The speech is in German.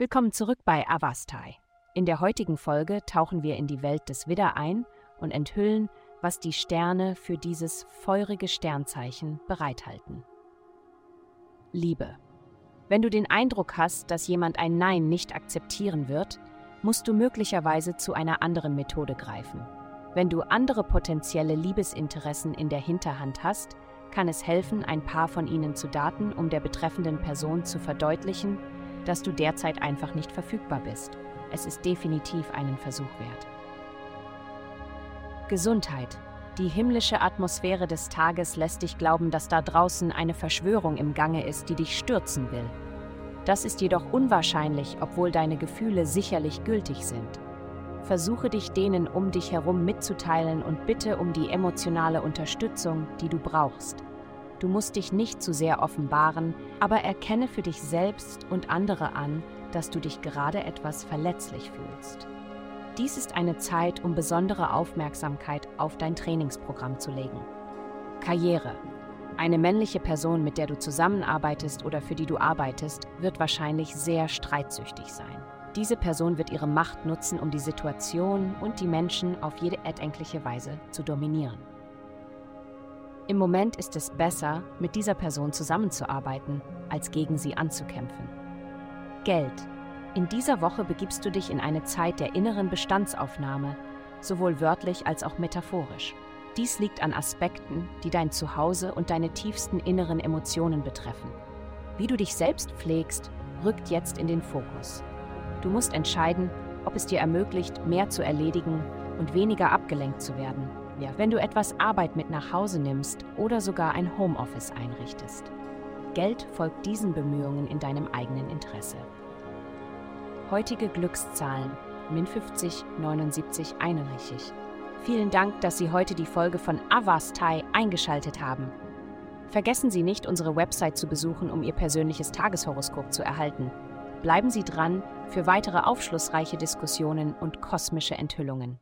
Willkommen zurück bei Avastai. In der heutigen Folge tauchen wir in die Welt des Widder ein und enthüllen, was die Sterne für dieses feurige Sternzeichen bereithalten. Liebe. Wenn du den Eindruck hast, dass jemand ein Nein nicht akzeptieren wird, musst du möglicherweise zu einer anderen Methode greifen. Wenn du andere potenzielle Liebesinteressen in der Hinterhand hast, kann es helfen, ein paar von ihnen zu daten, um der betreffenden Person zu verdeutlichen, dass du derzeit einfach nicht verfügbar bist. Es ist definitiv einen Versuch wert. Gesundheit. Die himmlische Atmosphäre des Tages lässt dich glauben, dass da draußen eine Verschwörung im Gange ist, die dich stürzen will. Das ist jedoch unwahrscheinlich, obwohl deine Gefühle sicherlich gültig sind. Versuche dich denen um dich herum mitzuteilen und bitte um die emotionale Unterstützung, die du brauchst. Du musst dich nicht zu sehr offenbaren, aber erkenne für dich selbst und andere an, dass du dich gerade etwas verletzlich fühlst. Dies ist eine Zeit, um besondere Aufmerksamkeit auf dein Trainingsprogramm zu legen. Karriere. Eine männliche Person, mit der du zusammenarbeitest oder für die du arbeitest, wird wahrscheinlich sehr streitsüchtig sein. Diese Person wird ihre Macht nutzen, um die Situation und die Menschen auf jede erdenkliche Weise zu dominieren. Im Moment ist es besser, mit dieser Person zusammenzuarbeiten, als gegen sie anzukämpfen. Geld. In dieser Woche begibst du dich in eine Zeit der inneren Bestandsaufnahme, sowohl wörtlich als auch metaphorisch. Dies liegt an Aspekten, die dein Zuhause und deine tiefsten inneren Emotionen betreffen. Wie du dich selbst pflegst, rückt jetzt in den Fokus. Du musst entscheiden, ob es dir ermöglicht, mehr zu erledigen und weniger abgelenkt zu werden ja, wenn du etwas Arbeit mit nach Hause nimmst oder sogar ein Homeoffice einrichtest. Geld folgt diesen Bemühungen in deinem eigenen Interesse. Heutige Glückszahlen Min 50 79 einrichtig. Vielen Dank, dass Sie heute die Folge von Avastai eingeschaltet haben. Vergessen Sie nicht, unsere Website zu besuchen, um Ihr persönliches Tageshoroskop zu erhalten. Bleiben Sie dran für weitere aufschlussreiche Diskussionen und kosmische Enthüllungen.